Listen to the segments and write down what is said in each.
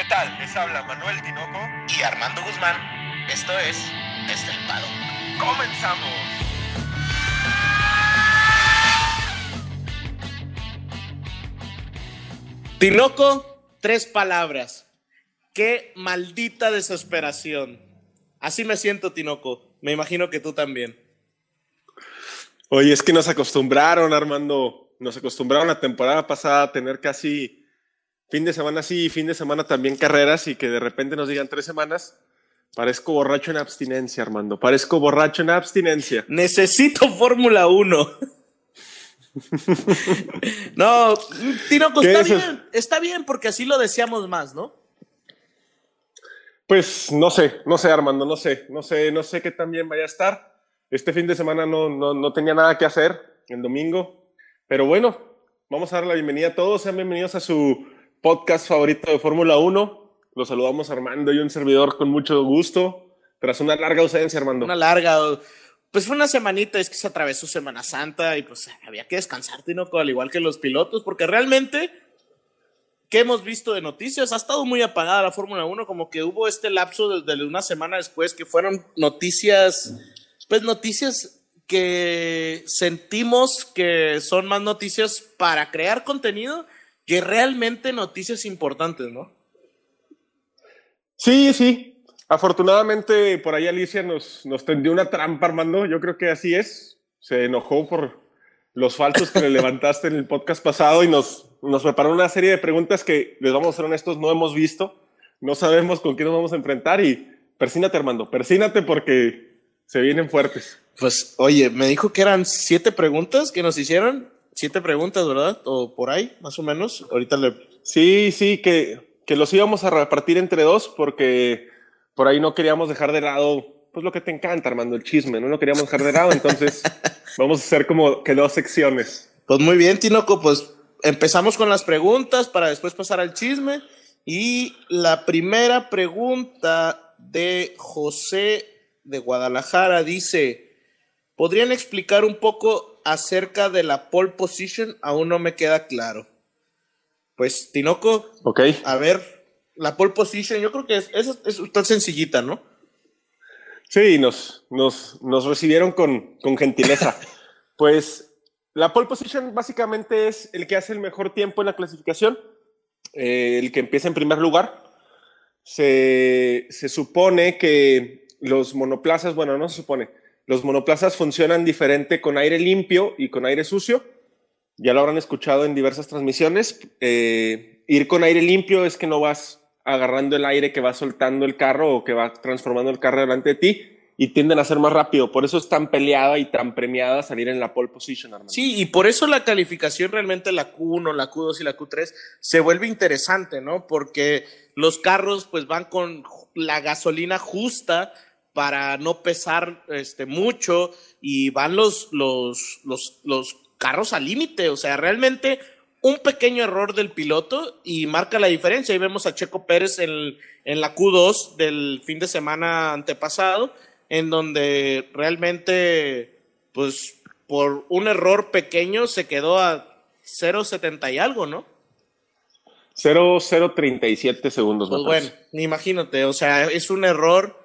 ¿Qué tal? Les habla Manuel Tinoco y Armando Guzmán. Esto es Estelpado. ¡Comenzamos! Tinoco, tres palabras. Qué maldita desesperación. Así me siento, Tinoco. Me imagino que tú también. Oye, es que nos acostumbraron, Armando. Nos acostumbraron la temporada pasada a tener casi fin de semana sí fin de semana también carreras y que de repente nos digan tres semanas. Parezco borracho en abstinencia, Armando. Parezco borracho en abstinencia. Necesito Fórmula 1. no, Tinoco, está bien, está bien porque así lo deseamos más, ¿no? Pues no sé, no sé, Armando, no sé, no sé, no sé qué tan bien vaya a estar. Este fin de semana no, no, no tenía nada que hacer, el domingo. Pero bueno, vamos a dar la bienvenida a todos. Sean bienvenidos a su podcast favorito de Fórmula 1. Los saludamos Armando y un servidor con mucho gusto. Tras una larga ausencia, Armando. Una larga. Pues fue una semanita, es que se atravesó Semana Santa y pues había que descansar, ¿no? Al igual que los pilotos, porque realmente ¿qué hemos visto de noticias? Ha estado muy apagada la Fórmula 1, como que hubo este lapso de, una semana después que fueron noticias, pues noticias que sentimos que son más noticias para crear contenido que realmente noticias importantes, ¿no? Sí, sí. Afortunadamente por ahí Alicia nos, nos tendió una trampa, Armando. Yo creo que así es. Se enojó por los falsos que le levantaste en el podcast pasado y nos, nos preparó una serie de preguntas que, les vamos a ser honestos, no hemos visto. No sabemos con quién nos vamos a enfrentar y persínate, Armando. Persínate porque se vienen fuertes. Pues, oye, me dijo que eran siete preguntas que nos hicieron siete preguntas, ¿verdad? O por ahí, más o menos. Ahorita le. Sí, sí, que, que los íbamos a repartir entre dos porque por ahí no queríamos dejar de lado, pues lo que te encanta, Armando, el chisme, no lo queríamos dejar de lado, entonces vamos a hacer como que dos secciones. Pues muy bien, Tinoco, pues empezamos con las preguntas para después pasar al chisme. Y la primera pregunta de José de Guadalajara dice, ¿podrían explicar un poco acerca de la pole position aún no me queda claro. Pues, Tinoco, okay. a ver, la pole position, yo creo que es, es, tan sencillita, ¿no? Sí, nos, nos, nos recibieron con, con gentileza. pues la pole position básicamente es el que hace el mejor tiempo en la clasificación, eh, el que empieza en primer lugar. Se, se supone que los monoplazas, bueno, no se supone, los monoplazas funcionan diferente con aire limpio y con aire sucio. Ya lo habrán escuchado en diversas transmisiones. Eh, ir con aire limpio es que no vas agarrando el aire que va soltando el carro o que va transformando el carro delante de ti y tienden a ser más rápido. Por eso es tan peleada y tan premiada salir en la pole position, Sí, y por eso la calificación realmente la Q1, la Q2 y la Q3 se vuelve interesante, ¿no? Porque los carros pues van con la gasolina justa para no pesar este, mucho y van los, los, los, los carros al límite. O sea, realmente un pequeño error del piloto y marca la diferencia. Ahí vemos a Checo Pérez en, en la Q2 del fin de semana antepasado, en donde realmente, pues, por un error pequeño se quedó a 0.70 y algo, ¿no? 0.037 segundos. Pues bueno, imagínate, o sea, es un error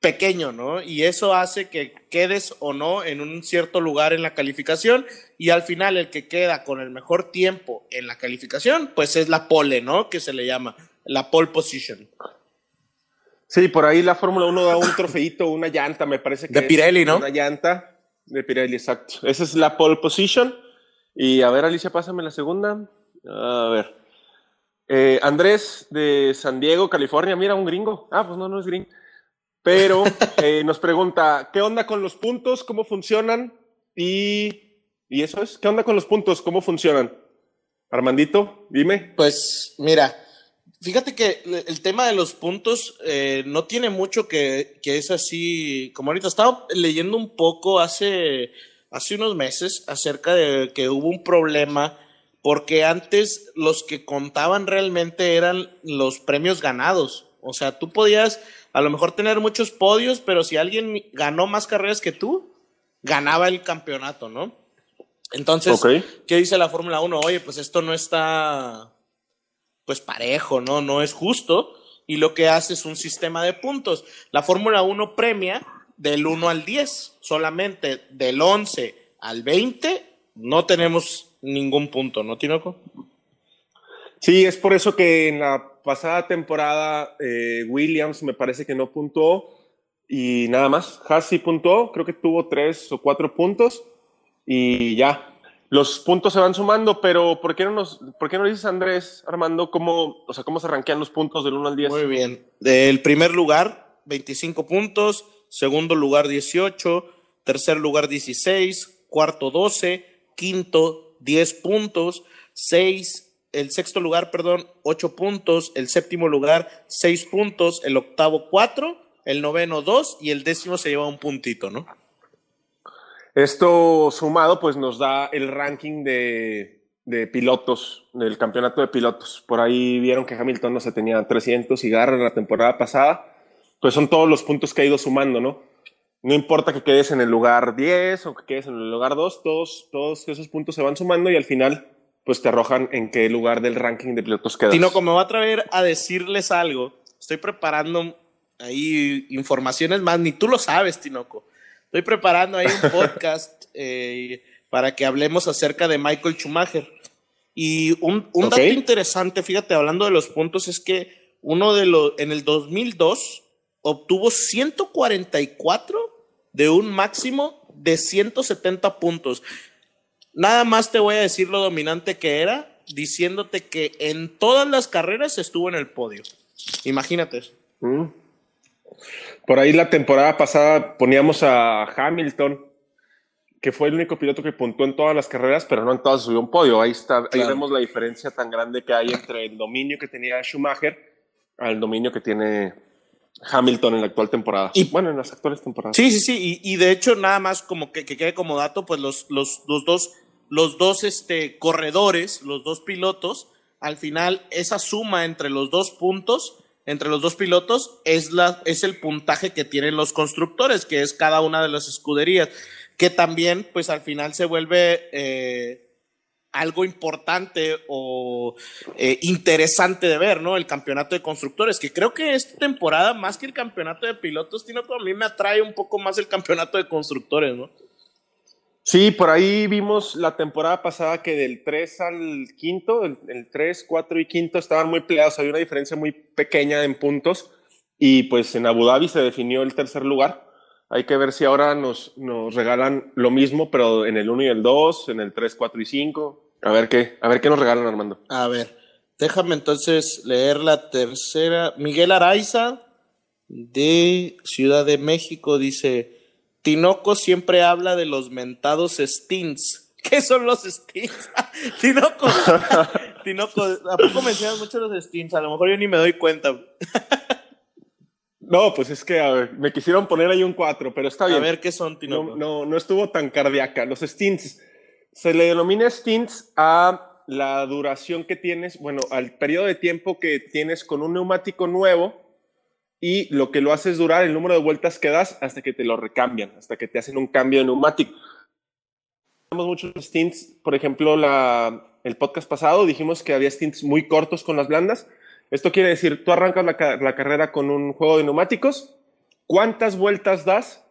pequeño, ¿no? Y eso hace que quedes o no en un cierto lugar en la calificación y al final el que queda con el mejor tiempo en la calificación, pues es la pole, ¿no? Que se le llama la pole position. Sí, por ahí la Fórmula 1 da un trofeito, una llanta, me parece que de Pirelli, ¿no? Una llanta de Pirelli, exacto. Esa es la pole position. Y a ver, Alicia, pásame la segunda. A ver. Eh, Andrés de San Diego, California, mira, un gringo. Ah, pues no, no es gringo. Pero eh, nos pregunta, ¿qué onda con los puntos? ¿Cómo funcionan? Y, y eso es, ¿qué onda con los puntos? ¿Cómo funcionan? Armandito, dime. Pues mira, fíjate que el tema de los puntos eh, no tiene mucho que, que es así, como ahorita estaba leyendo un poco hace, hace unos meses acerca de que hubo un problema porque antes los que contaban realmente eran los premios ganados. O sea, tú podías a lo mejor tener muchos podios, pero si alguien ganó más carreras que tú, ganaba el campeonato, ¿no? Entonces, ¿qué dice la Fórmula 1? Oye, pues esto no está, pues parejo, ¿no? No es justo. Y lo que hace es un sistema de puntos. La Fórmula 1 premia del 1 al 10, solamente del 11 al 20 no tenemos ningún punto, ¿no, Tinoco? Sí, es por eso que en la pasada temporada eh, Williams me parece que no puntuó y nada más. Haas sí puntuó, creo que tuvo tres o cuatro puntos y ya. Los puntos se van sumando, pero ¿por qué no nos, por qué no dices, Andrés, Armando, cómo, o sea, cómo se rankean los puntos del 1 al 10? Muy bien. Del primer lugar, 25 puntos. Segundo lugar, 18. Tercer lugar, 16. Cuarto, 12. Quinto, 10 puntos. Seis el sexto lugar, perdón, ocho puntos, el séptimo lugar, seis puntos, el octavo, cuatro, el noveno, dos, y el décimo se lleva un puntito, ¿no? Esto sumado, pues nos da el ranking de, de pilotos, del campeonato de pilotos. Por ahí vieron que Hamilton no se tenía 300 y Garra la temporada pasada. Pues son todos los puntos que ha ido sumando, ¿no? No importa que quedes en el lugar 10 o que quedes en el lugar 2, todos, todos esos puntos se van sumando y al final pues te arrojan en qué lugar del ranking de pilotos quedas. Tinoco, me va a traer a decirles algo. Estoy preparando ahí informaciones más, ni tú lo sabes, Tinoco. Estoy preparando ahí un podcast eh, para que hablemos acerca de Michael Schumacher. Y un, un dato interesante, fíjate, hablando de los puntos, es que uno de los, en el 2002 obtuvo 144 de un máximo de 170 puntos. Nada más te voy a decir lo dominante que era, diciéndote que en todas las carreras estuvo en el podio. Imagínate eso. Mm. Por ahí la temporada pasada poníamos a Hamilton, que fue el único piloto que puntuó en todas las carreras, pero no en todas subió un podio. Ahí está, ahí vemos la diferencia tan grande que hay entre el dominio que tenía Schumacher al dominio que tiene Hamilton en la actual temporada. Y, bueno, en las actuales temporadas. Sí, sí, sí. Y, de hecho, nada más como que, quede como dato, pues los, los, los dos, los dos este, corredores, los dos pilotos, al final esa suma entre los dos puntos, entre los dos pilotos, es, la, es el puntaje que tienen los constructores, que es cada una de las escuderías, que también, pues al final se vuelve... Eh, algo importante o eh, interesante de ver, ¿no? El campeonato de constructores, que creo que esta temporada, más que el campeonato de pilotos, tiene a mí me atrae un poco más el campeonato de constructores, ¿no? Sí, por ahí vimos la temporada pasada que del 3 al quinto, el, 3, 4 y quinto estaban muy peleados, había una diferencia muy pequeña en puntos y pues en Abu Dhabi se definió el tercer lugar. Hay que ver si ahora nos, nos regalan lo mismo, pero en el 1 y el 2, en el 3, 4 y 5. A ver qué, a ver qué nos regalan, Armando. A ver, déjame entonces leer la tercera. Miguel Araiza, de Ciudad de México, dice: Tinoco siempre habla de los mentados stints. ¿Qué son los stints? Tinoco, Tinoco, ¿a poco mencionas mucho los stints? A lo mejor yo ni me doy cuenta. No, pues es que a ver, me quisieron poner ahí un 4, pero está bien. A ver qué son, Tino. No, no, estuvo tan cardíaca. Los stints, se le denomina stints a la duración que tienes, bueno, al periodo de tiempo que tienes con un neumático nuevo y lo que lo haces durar, el número de vueltas que das hasta que te lo recambian, hasta que te hacen un cambio de neumático. Tenemos muchos stints, por ejemplo, la, el podcast pasado dijimos que había stints muy cortos con las blandas esto quiere decir, tú arrancas la, carrera con un juego de neumáticos, ¿cuántas vueltas das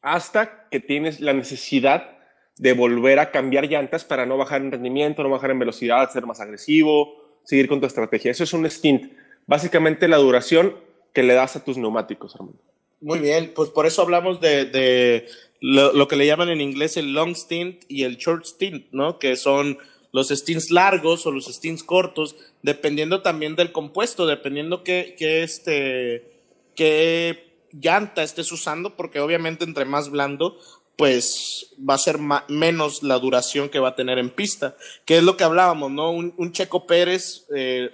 hasta que tienes la necesidad de volver a cambiar llantas para no bajar en rendimiento, no bajar en velocidad, ser más agresivo, seguir con tu estrategia? Eso es un stint. Básicamente la duración que le das a tus neumáticos, Armando. Muy bien, pues por eso hablamos de, lo, lo, que le llaman en inglés el long stint y el short stint, ¿no? Que son los stints largos o los stints cortos, dependiendo también del compuesto, dependiendo qué, qué, este, qué llanta estés usando, porque obviamente entre más blando, pues va a ser menos la duración que va a tener en pista, que es lo que hablábamos, ¿no? Un, Checo Pérez, eh,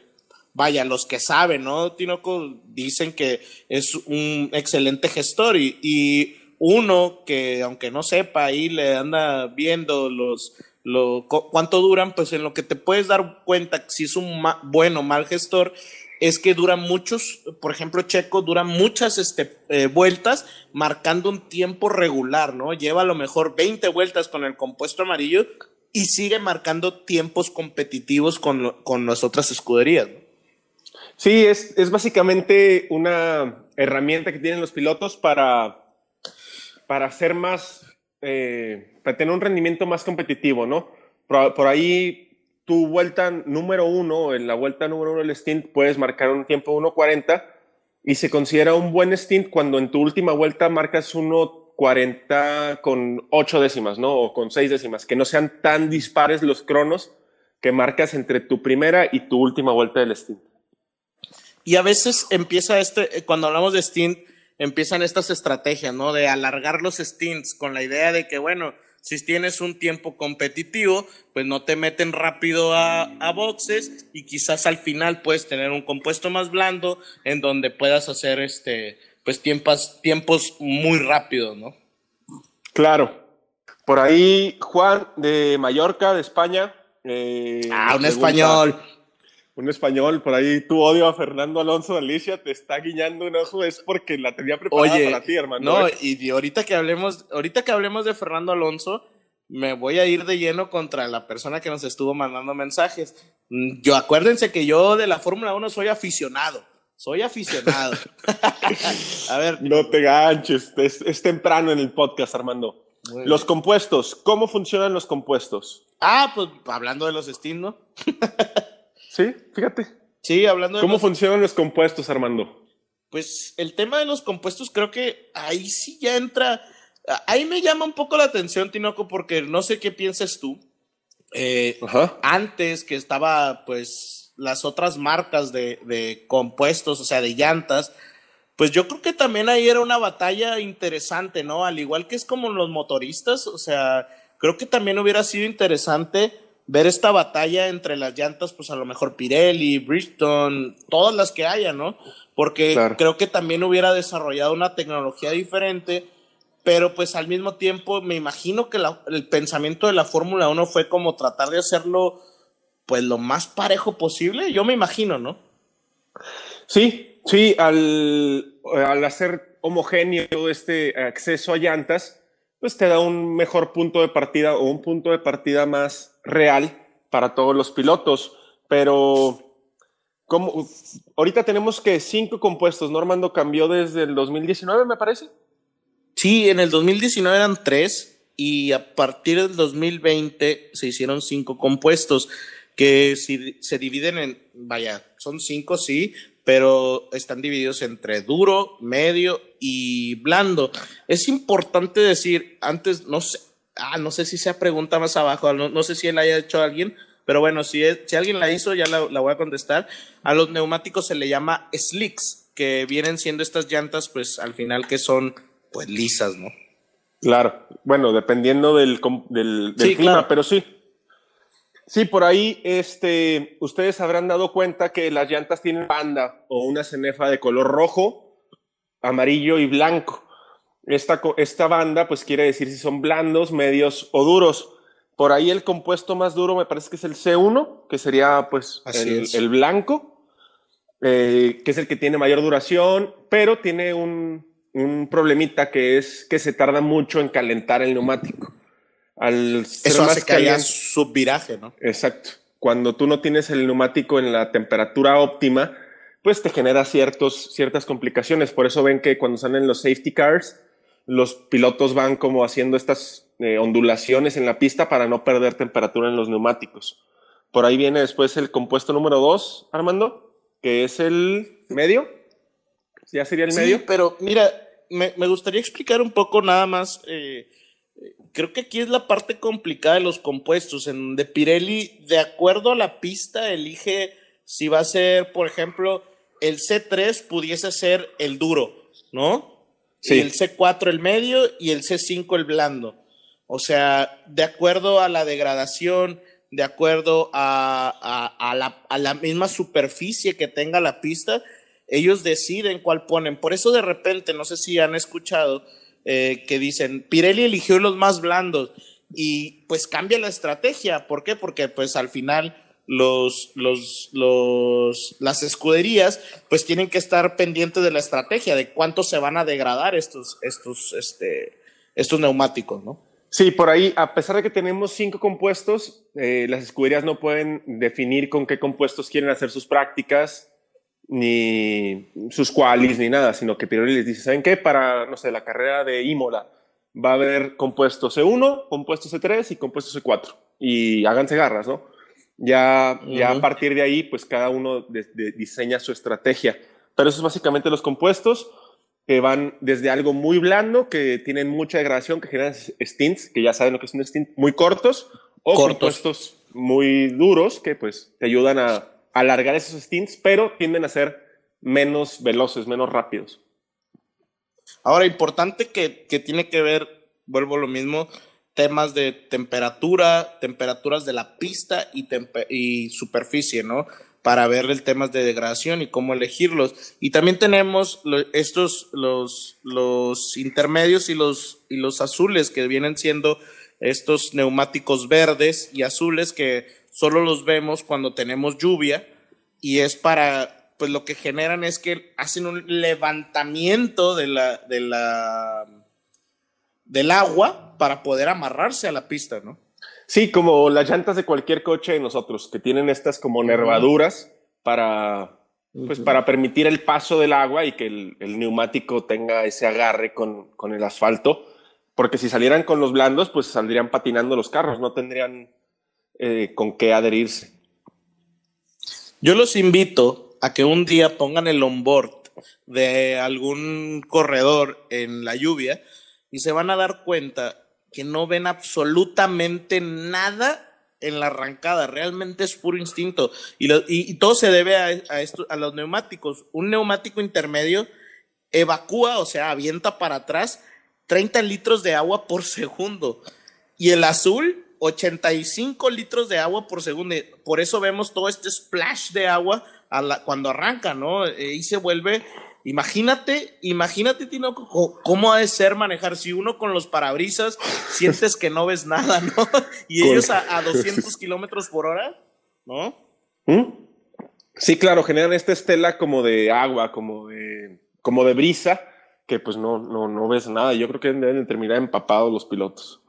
vaya, los que saben, ¿no? Tinoco dicen que es un excelente gestor y, y uno que aunque no sepa ahí le anda viendo los lo, cuánto duran, pues en lo que te puedes dar cuenta si es un bueno o mal gestor, es que duran muchos, por ejemplo, Checo dura muchas este, eh, vueltas marcando un tiempo regular, ¿no? Lleva a lo mejor 20 vueltas con el compuesto amarillo y sigue marcando tiempos competitivos con, con las otras escuderías. Sí, es, es básicamente una herramienta que tienen los pilotos para, para hacer más, eh, para tener un rendimiento más competitivo, ¿no? Por, por, ahí, tu vuelta número uno, en la vuelta número uno del stint, puedes marcar un tiempo 1.40 y se considera un buen stint cuando en tu última vuelta marcas 1.40 con 8 décimas, ¿no? O con 6 décimas, que no sean tan dispares los cronos que marcas entre tu primera y tu última vuelta del stint. Y a veces empieza este, cuando hablamos de stint, empiezan estas estrategias, ¿no? De alargar los stints con la idea de que, bueno, si tienes un tiempo competitivo, pues no te meten rápido a, a, boxes y quizás al final puedes tener un compuesto más blando en donde puedas hacer este, pues tiempos, tiempos muy rápidos, ¿no? Claro. Por ahí, Juan de Mallorca, de España. Eh, ah, un español. Un español, por ahí tu odio a Fernando Alonso de Alicia te está guiñando un ojo, es porque la tenía preparada Oye, para ti, hermano. No, ¿eh? y ahorita que hablemos, ahorita que hablemos de Fernando Alonso, me voy a ir de lleno contra la persona que nos estuvo mandando mensajes. Yo acuérdense que yo de la Fórmula 1 soy aficionado. Soy aficionado. a ver. No te ganches, es, es, temprano en el podcast, Armando. Los compuestos, ¿cómo funcionan los compuestos? Ah, pues hablando de los Steam, ¿no? Sí, fíjate. Sí, hablando de ¿Cómo los... funcionan los compuestos, Armando? Pues el tema de los compuestos creo que ahí sí ya entra. Ahí me llama un poco la atención, Tinoco, porque no sé qué piensas tú. Eh, antes que estaba, pues, las otras marcas de, de compuestos, o sea, de llantas, pues yo creo que también ahí era una batalla interesante, ¿no? Al igual que es como los motoristas, o sea, creo que también hubiera sido interesante ver esta batalla entre las llantas, pues a lo mejor Pirelli, Bridgestone, todas las que haya, ¿no? Porque claro. creo que también hubiera desarrollado una tecnología diferente, pero pues al mismo tiempo me imagino que la, el pensamiento de la Fórmula 1 fue como tratar de hacerlo pues lo más parejo posible, yo me imagino, ¿no? Sí, sí, al, al hacer homogéneo este acceso a llantas, pues te da un mejor punto de partida o un punto de partida más real para todos los pilotos. Pero como ahorita tenemos que cinco compuestos, ¿no, Armando? Cambió desde el 2019, me parece. Sí, en el 2019 eran tres y a partir del 2020 se hicieron cinco compuestos que si, se dividen en, vaya, son cinco, sí, pero están divididos entre duro, medio y blando. Es importante decir, antes, no sé, ah, no sé si sea pregunta más abajo, no, no sé si la haya hecho alguien, pero bueno, si, es, si alguien la hizo, ya la, la, voy a contestar. A los neumáticos se le llama slicks, que vienen siendo estas llantas, pues al final que son, pues lisas, ¿no? Claro, bueno, dependiendo del, del, del Sí, clima, claro. pero sí. Sí, por ahí este, ustedes habrán dado cuenta que las llantas tienen banda o una cenefa de color rojo, amarillo y blanco. Esta, esta banda pues quiere decir si son blandos, medios o duros. Por ahí el compuesto más duro me parece que es el C1, que sería pues el blanco, eh, que es el que tiene mayor duración, pero tiene un, un problemita que es que se tarda mucho en calentar el neumático. Al ser Eso más hace que haya subviraje, ¿no? Exacto. Cuando tú no tienes el neumático en la temperatura óptima, pues te genera ciertos, ciertas complicaciones. Por eso ven que cuando salen los safety cars, los pilotos van como haciendo estas eh, ondulaciones en la pista para no perder temperatura en los neumáticos. Por ahí viene después el compuesto número dos, Armando, que es el medio. ¿Ya sería el Sí, medio? pero mira, me, me gustaría explicar un poco nada más. eh, creo que aquí es la parte complicada de los compuestos, en donde Pirelli, de acuerdo a la pista, elige si va a ser, por ejemplo, el C3 pudiese ser el duro, ¿no? Sí. El C4 el medio y el C5 el blando. O sea, de acuerdo a la degradación, de acuerdo a, a- a la, a la misma superficie que tenga la pista, ellos deciden cuál ponen. Por eso de repente, no sé si han escuchado eh, que dicen, Pirelli eligió los más blandos y pues cambia la estrategia. ¿Por qué? Porque pues al final los, los, los, las escuderías pues tienen que estar pendientes de la estrategia, de cuánto se van a degradar estos, estos, este, estos neumáticos, ¿no? Sí, por ahí, a pesar de que tenemos cinco compuestos, eh, las escuderías no pueden definir con qué compuestos quieren hacer sus prácticas ni sus qualis, ni nada, sino que Pirelli les dice, ¿saben qué? Para, no sé, la carrera de Imola va a haber compuesto C1, compuesto C3 y compuesto C4. Y háganse garras, ¿no? Ya, ya a partir de ahí, pues cada uno diseña su estrategia. Pero eso es básicamente los compuestos que van desde algo muy blando, que tienen mucha degradación, que generan stints, que ya saben lo que es un stint, muy cortos, o compuestos muy duros, que pues te ayudan a alargar esos stints, pero tienden a ser menos veloces, menos rápidos. Ahora, importante que, que tiene que ver, vuelvo a lo mismo, temas de temperatura, temperaturas de la pista y, y superficie, ¿no? Para ver el temas de degradación y cómo elegirlos. Y también tenemos estos, los, los intermedios y los, y los azules que vienen siendo estos neumáticos verdes y azules que solo los vemos cuando tenemos lluvia y es para, pues lo que generan es que hacen un levantamiento de la, de la, del agua para poder amarrarse a la pista, ¿no? Sí, como las llantas de cualquier coche de nosotros, que tienen estas como nervaduras para, pues, para permitir el paso del agua y que el, neumático tenga ese agarre con, con, el asfalto, porque si salieran con los blandos, pues saldrían patinando los carros, no tendrían eh, con qué adherirse. Yo los invito a que un día pongan el onboard de algún corredor en la lluvia y se van a dar cuenta que no ven absolutamente nada en la arrancada, realmente es puro instinto. Y, todo se debe a, esto, a los neumáticos. Un neumático intermedio evacúa, o sea, avienta para atrás 30 litros de agua por segundo. Y el azul, 85 litros de agua por segundo. Por eso vemos todo este splash de agua cuando arranca, ¿no? Eh, y se vuelve Imagínate, imagínate, Tino, cómo ha de ser manejar si uno con los parabrisas sientes que no ves nada, ¿no? Y ellos a, 200 kilómetros por hora, ¿no? ¿Mm? Sí, claro, generan esta estela como de agua, como de, como de brisa, que pues no, no, no ves nada. Yo creo que deben terminar empapados los pilotos.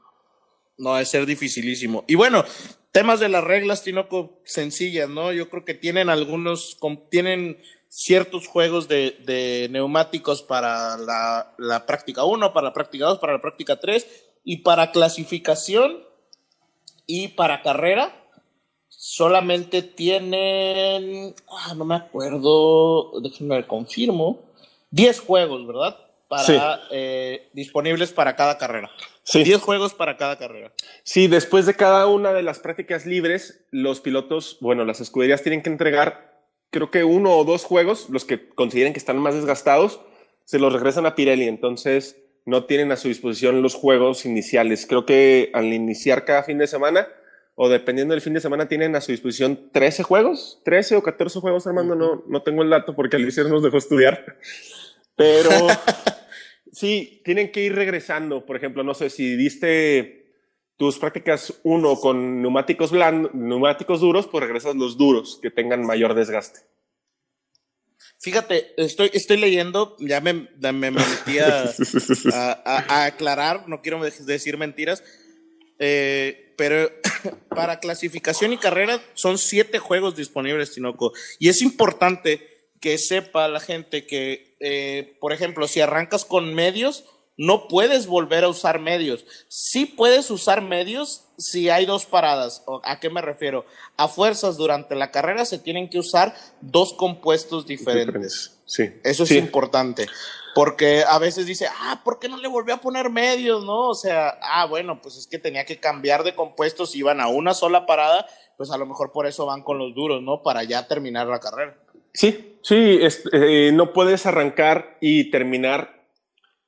No, debe ser dificilísimo. Y bueno, temas de las reglas, Tinoco, sencillas, ¿no? Yo creo que tienen algunos, tienen ciertos juegos de, neumáticos para la, práctica 1, para la práctica 2, para la práctica 3 y para clasificación y para carrera solamente tienen, ah, no me acuerdo, déjenme confirmo, 10 juegos, ¿verdad? Para, eh, disponibles para cada carrera. Sí. 10 juegos para cada carrera. Sí, después de cada una de las prácticas libres, los pilotos, bueno, las escuderías tienen que entregar creo que uno o dos juegos, los que consideren que están más desgastados, se los regresan a Pirelli. Entonces, no tienen a su disposición los juegos iniciales. Creo que al iniciar cada fin de semana, o dependiendo del fin de semana, tienen a su disposición 13 juegos, 13 o 14 juegos, Armando. No, no tengo el dato porque Alicia nos dejó estudiar. Pero sí, tienen que ir regresando. Por ejemplo, no sé si diste tus prácticas uno con neumáticos blandos, neumáticos duros, pues regresas los duros que tengan mayor desgaste. Fíjate, estoy, estoy leyendo, ya me, me metí a, aclarar, no quiero decir mentiras, eh, pero para clasificación y carrera son siete juegos disponibles, Tinoco. Y es importante que sepa la gente que, eh, por ejemplo, si arrancas con medios, no puedes volver a usar medios. Sí puedes usar medios si hay dos paradas. ¿A qué me refiero? A fuerzas durante la carrera se tienen que usar dos compuestos diferentes. Sí. Eso es importante. Porque a veces dice, ah, ¿por qué no le volvió a poner medios? No, o sea, ah, bueno, pues es que tenía que cambiar de compuestos y iban a una sola parada, pues a lo mejor por eso van con los duros, ¿no? Para ya terminar la carrera. Sí, sí, eh, no puedes arrancar y terminar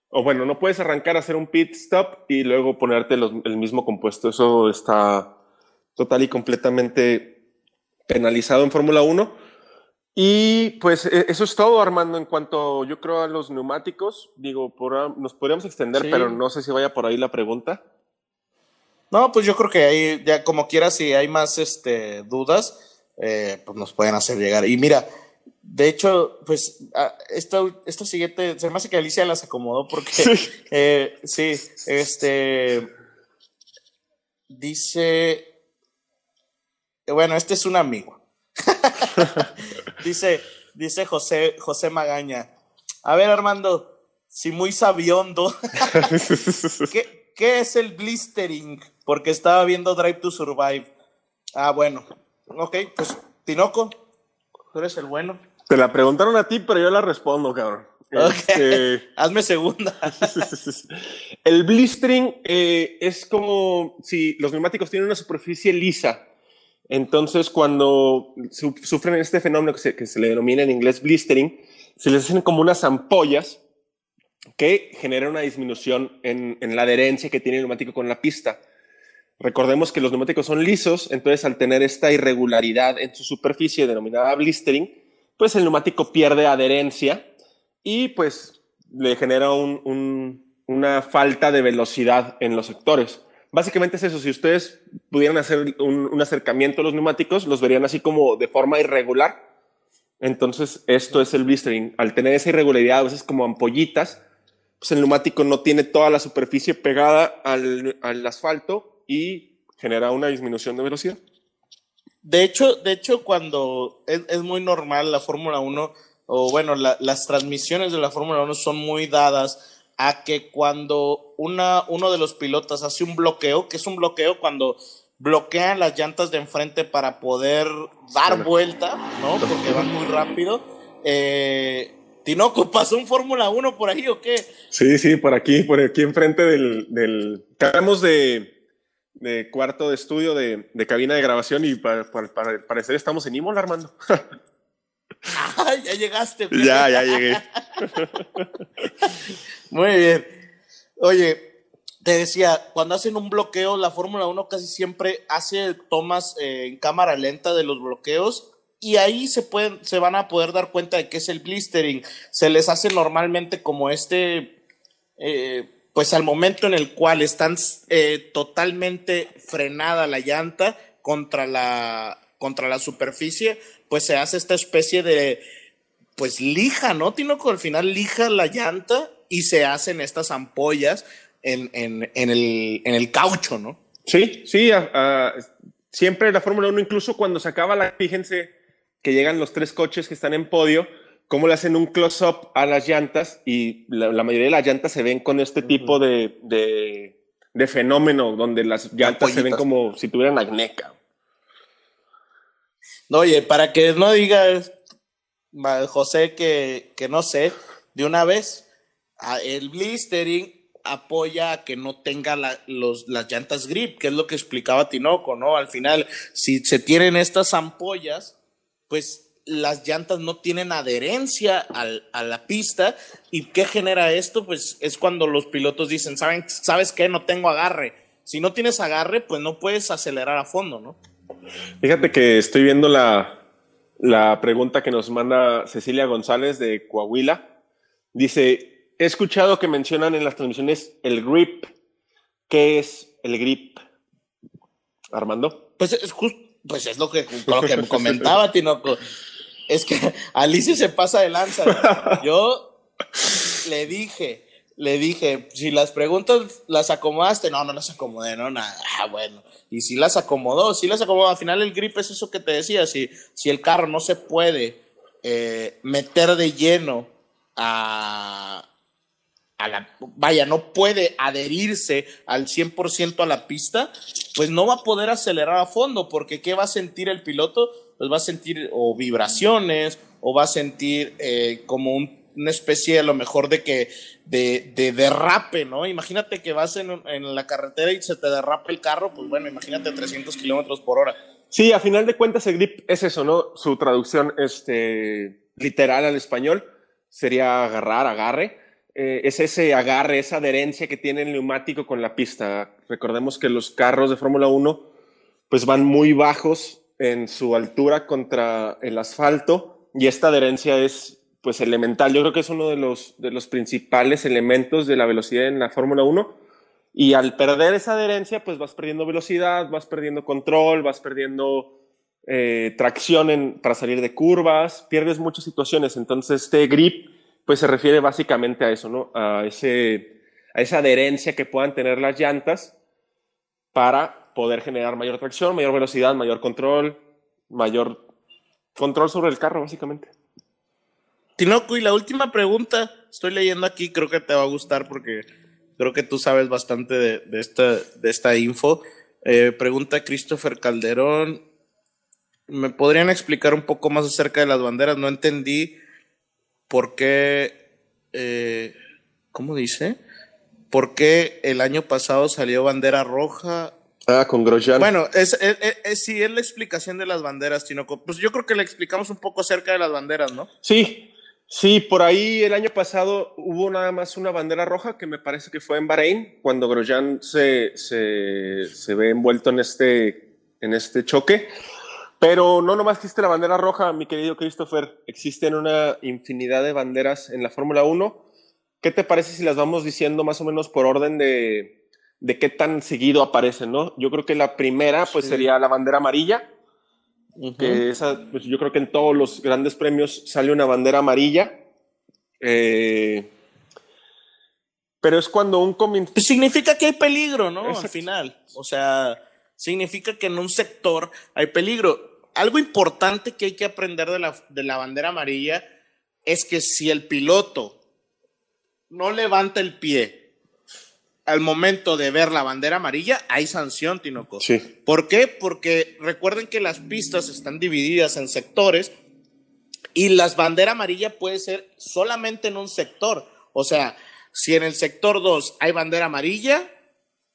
o bueno, no puedes arrancar a hacer un pit stop y luego ponerte el mismo compuesto. Eso está total y completamente penalizado en Fórmula 1. Y pues e, eso es todo, Armando, en cuanto yo creo a los neumáticos. Digo, nos podríamos extender, pero no sé si vaya por ahí la pregunta. No, pues yo creo que ahí, ya como quiera, si hay más este, dudas, eh, pues nos pueden hacer llegar. Y mira, de hecho, pues esta, esta siguiente, se me hace que Alicia las acomodó porque sí, eh, sí este dice, bueno, este es un amigo. dice, Dice José, José Magaña. A ver, Armando, si muy sabiondo. ¿Qué, ¿Qué es el blistering? Porque estaba viendo Drive to Survive. Ah, bueno. Ok, pues Tinoco, tú eres el bueno. Te la preguntaron a ti, pero yo la respondo, cabrón. Este, Hazme segunda. el blistering eh, es como si los neumáticos tienen una superficie lisa. Entonces, cuando su sufren este fenómeno que se, que se, le denomina en inglés blistering, se les hacen como unas ampollas que generan una disminución en, en la adherencia que tiene el neumático con la pista. Recordemos que los neumáticos son lisos, entonces al tener esta irregularidad en su superficie denominada blistering, pues el neumático pierde adherencia y pues le genera un, un, una falta de velocidad en los sectores. Básicamente es eso, si ustedes pudieran hacer un, acercamiento a los neumáticos, los verían así como de forma irregular. Entonces, esto es el blistering. Al tener esa irregularidad, a veces como ampollitas, pues el neumático no tiene toda la superficie pegada al asfalto y genera una disminución de velocidad. De hecho, de hecho cuando es, es muy normal la Fórmula 1, o bueno, la, las transmisiones de la Fórmula 1 son muy dadas a que cuando una, uno de los pilotos hace un bloqueo, que es un bloqueo cuando bloquean las llantas de enfrente para poder dar vuelta, ¿no? Porque van muy rápido. Eh, Tinoco, ¿pasó un Fórmula 1 por ahí o qué? Sí, sí, por aquí, por aquí enfrente del... del... Acabamos de, de cuarto de estudio de, de cabina de grabación y para, para, para parecer estamos en Imola, Armando. ah, ya llegaste. Güey. Ya, ya llegué. Muy bien. Oye, te decía, cuando hacen un bloqueo, la Fórmula 1 casi siempre hace tomas eh, en cámara lenta de los bloqueos y ahí se pueden, se van a poder dar cuenta de que es el blistering. Se les hace normalmente como este, eh, pues al momento en el cual están eh, totalmente frenada la llanta contra la, contra la superficie, pues se hace esta especie de, pues lija, ¿no? Tinoco al final lija la llanta y se hacen estas ampollas en, en, en, el, en el caucho, ¿no? Sí, sí, siempre la Fórmula 1, incluso cuando se acaba la, fíjense que llegan los tres coches que están en podio, cómo le hacen un close-up a las llantas y la, la, mayoría de las llantas se ven con este uh -huh. tipo de, de, de, fenómeno donde las llantas se ven como si tuvieran acné. Oye, para que no digas, José, que, que no sé, de una vez, el blistering apoya a que no tenga la, los, las llantas grip, que es lo que explicaba Tinoco, ¿no? Al final, si se tienen estas ampollas, pues las llantas no tienen adherencia al, a la pista. ¿Y qué genera esto? Pues es cuando los pilotos dicen, ¿saben, ¿sabes qué? No tengo agarre. Si no tienes agarre, pues no puedes acelerar a fondo, ¿no? Fíjate que estoy viendo la, la pregunta que nos manda Cecilia González de Coahuila. Dice, he escuchado que mencionan en las transmisiones el grip. ¿Qué es el grip? Armando. Pues es justo, pues es lo que, lo que comentaba, Tinoco. Es que Alicia se pasa de lanza. Yo le dije, le dije, si las preguntas las acomodaste, no, no las acomodé, no, nada, ah, bueno. Y si las acomodó, si las acomodó, al final el grip es eso que te decía, si, si el carro no se puede eh, meter de lleno a, a la, vaya, no puede adherirse al 100% a la pista, pues no va a poder acelerar a fondo, porque ¿qué va a sentir el piloto? Pues va a sentir o vibraciones, o va a sentir eh, como un, una especie a lo mejor de que de, de derrape, ¿no? Imagínate que vas en, en, la carretera y se te derrapa el carro, pues bueno, imagínate 300 kilómetros por hora. Sí, a final de cuentas el grip es eso, ¿no? Su traducción este, literal al español sería agarrar, agarre. Eh, es ese agarre, esa adherencia que tiene el neumático con la pista. Recordemos que los carros de Fórmula 1 pues van muy bajos en su altura contra el asfalto y esta adherencia es pues elemental. Yo creo que es uno de los, de los principales elementos de la velocidad en la Fórmula 1 y al perder esa adherencia pues vas perdiendo velocidad, vas perdiendo control, vas perdiendo eh, tracción para salir de curvas, pierdes muchas situaciones. Entonces este grip pues se refiere básicamente a eso, ¿no? A, ese, a esa adherencia que puedan tener las llantas para poder generar mayor tracción, mayor velocidad, mayor control, mayor control sobre el carro, básicamente. Tinoco, y la última pregunta, estoy leyendo aquí, creo que te va a gustar porque creo que tú sabes bastante de, esta, de esta info. Eh, pregunta Christopher Calderón, ¿me podrían explicar un poco más acerca de las banderas? No entendí por qué, eh, ¿cómo dice? ¿Por qué el año pasado salió bandera roja Ah, con Grosjean. Bueno, es, es, es, sí, es la explicación de las banderas, Tinoco. Pues yo creo que le explicamos un poco acerca de las banderas, ¿no? Sí, sí, por ahí el año pasado hubo nada más una bandera roja que me parece que fue en Bahrein, cuando Grosjean se, se, se ve envuelto en este, en este choque. Pero no nomás existe la bandera roja, mi querido Christopher, existen una infinidad de banderas en la Fórmula 1. ¿Qué te parece si las vamos diciendo más o menos por orden de, de qué tan seguido aparecen, ¿no? Yo creo que la primera, pues, sería la bandera amarilla, que esa, pues, yo creo que en todos los grandes premios sale una bandera amarilla. Eh, pero es cuando un. Pues significa que hay peligro, ¿no? Al final. O sea, significa que en un sector hay peligro. Algo importante que hay que aprender de la, de la bandera amarilla es que si el piloto no levanta el pie al momento de ver la bandera amarilla, hay sanción, Tinoco. Sí. ¿Por qué? Porque recuerden que las pistas están divididas en sectores y las bandera amarilla puede ser solamente en un sector. O sea, si en el sector 2 hay bandera amarilla,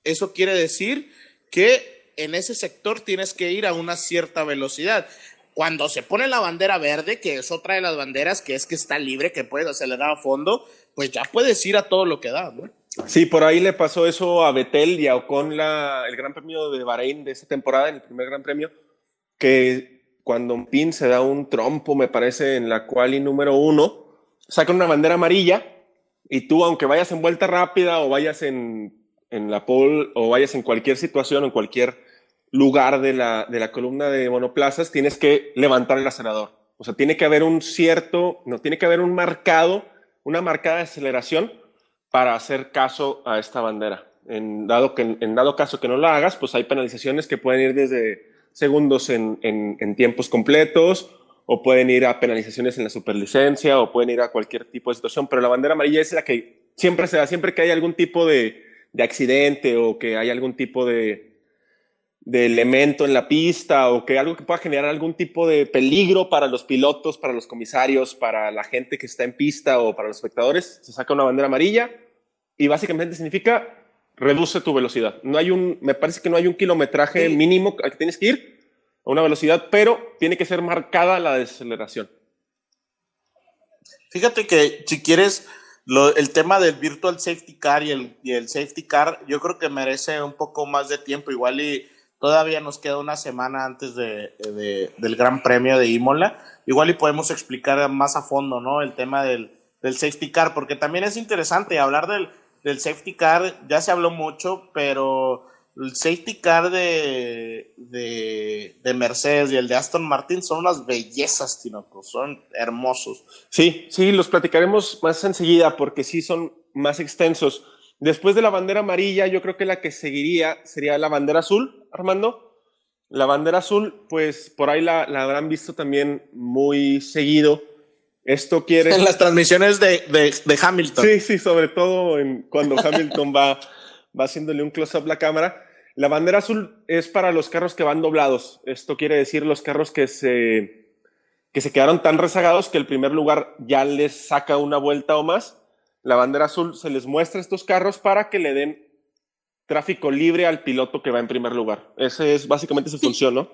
eso quiere decir que en ese sector tienes que ir a una cierta velocidad. Cuando se pone la bandera verde, que es otra de las banderas que es que está libre, que puedes acelerar a fondo, pues ya puedes ir a todo lo que da, ¿no? Sí, por ahí le pasó eso a Betel y a Ocon la, el Gran Premio de Bahrein de esta temporada, en el primer Gran Premio, que cuando Pin se da un trompo, me parece, en la cual y número uno, saca una bandera amarilla y tú, aunque vayas en vuelta rápida o vayas en, en la pole o vayas en cualquier situación o en cualquier lugar de la, de la columna de monoplazas, tienes que levantar el acelerador. O sea, tiene que haber un cierto, no, tiene que haber un marcado, una marcada aceleración para hacer caso a esta bandera. En dado, que, en dado caso que no la hagas, pues hay penalizaciones que pueden ir desde segundos en, tiempos completos o pueden ir a penalizaciones en la superlicencia o pueden ir a cualquier tipo de situación, pero la bandera amarilla es la que siempre se da, siempre que hay algún tipo de, de accidente o que hay algún tipo de, de elemento en la pista o que algo que pueda generar algún tipo de peligro para los pilotos, para los comisarios, para la gente que está en pista o para los espectadores, se saca una bandera amarilla y básicamente significa reduce tu velocidad. No hay un, me parece que no hay un kilometraje mínimo al que tienes que ir a una velocidad, pero tiene que ser marcada la desaceleración. Fíjate que si quieres, el tema del virtual safety car y el, y el safety car, yo creo que merece un poco más de tiempo, igual y todavía nos queda una semana antes de, de, del Gran Premio de Imola, igual y podemos explicar más a fondo, ¿no? El tema del, del safety car, porque también es interesante hablar del, del safety car ya se habló mucho, pero el safety car de, de, Mercedes y el de Aston Martin son unas bellezas, Tinoco, son hermosos. Sí, sí, los platicaremos más enseguida porque sí son más extensos. Después de la bandera amarilla, yo creo que la que seguiría sería la bandera azul, Armando. La bandera azul, pues por ahí la, la habrán visto también muy seguido esto quiere. En las transmisiones de, de, Hamilton. Sí, sí, sobre todo en, cuando Hamilton va, va haciéndole un close-up a la cámara. La bandera azul es para los carros que van doblados. Esto quiere decir los carros que se, que se quedaron tan rezagados que el primer lugar ya les saca una vuelta o más. La bandera azul se les muestra a estos carros para que le den tráfico libre al piloto que va en primer lugar. Esa es básicamente su función, ¿no?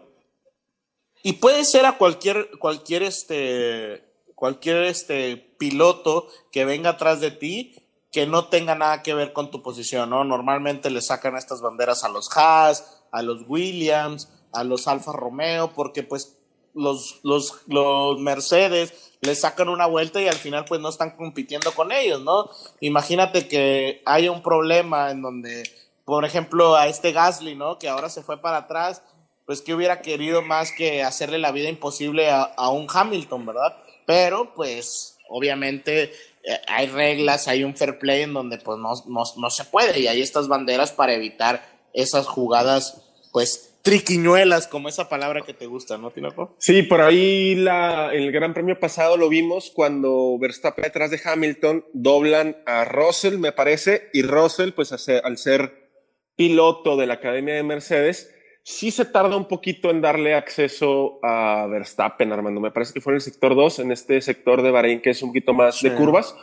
Y puede ser a cualquier, cualquier este, cualquier este piloto que venga atrás de ti que no tenga nada que ver con tu posición, ¿no? Normalmente le sacan estas banderas a los Haas, a los Williams, a los Alfa Romeo, porque pues los, los, los Mercedes le sacan una vuelta y al final pues no están compitiendo con ellos, ¿no? Imagínate que haya un problema en donde, por ejemplo, a este Gasly, ¿no? Que ahora se fue para atrás, pues que hubiera querido más que hacerle la vida imposible a, a un Hamilton, ¿verdad? Pero pues obviamente eh, hay reglas, hay un fair play en donde pues no, no, se puede y hay estas banderas para evitar esas jugadas pues triquiñuelas, como esa palabra que te gusta, ¿no, Tinoco? Sí, por ahí la, el Gran Premio pasado lo vimos cuando Verstappen detrás de Hamilton doblan a Russell, me parece, y Russell, pues al ser piloto de la Academia de Mercedes, sí se tarda un poquito en darle acceso a Verstappen, Armando. Me parece que fue en el sector 2, en este sector de Bahrein, que es un poquito más de curvas.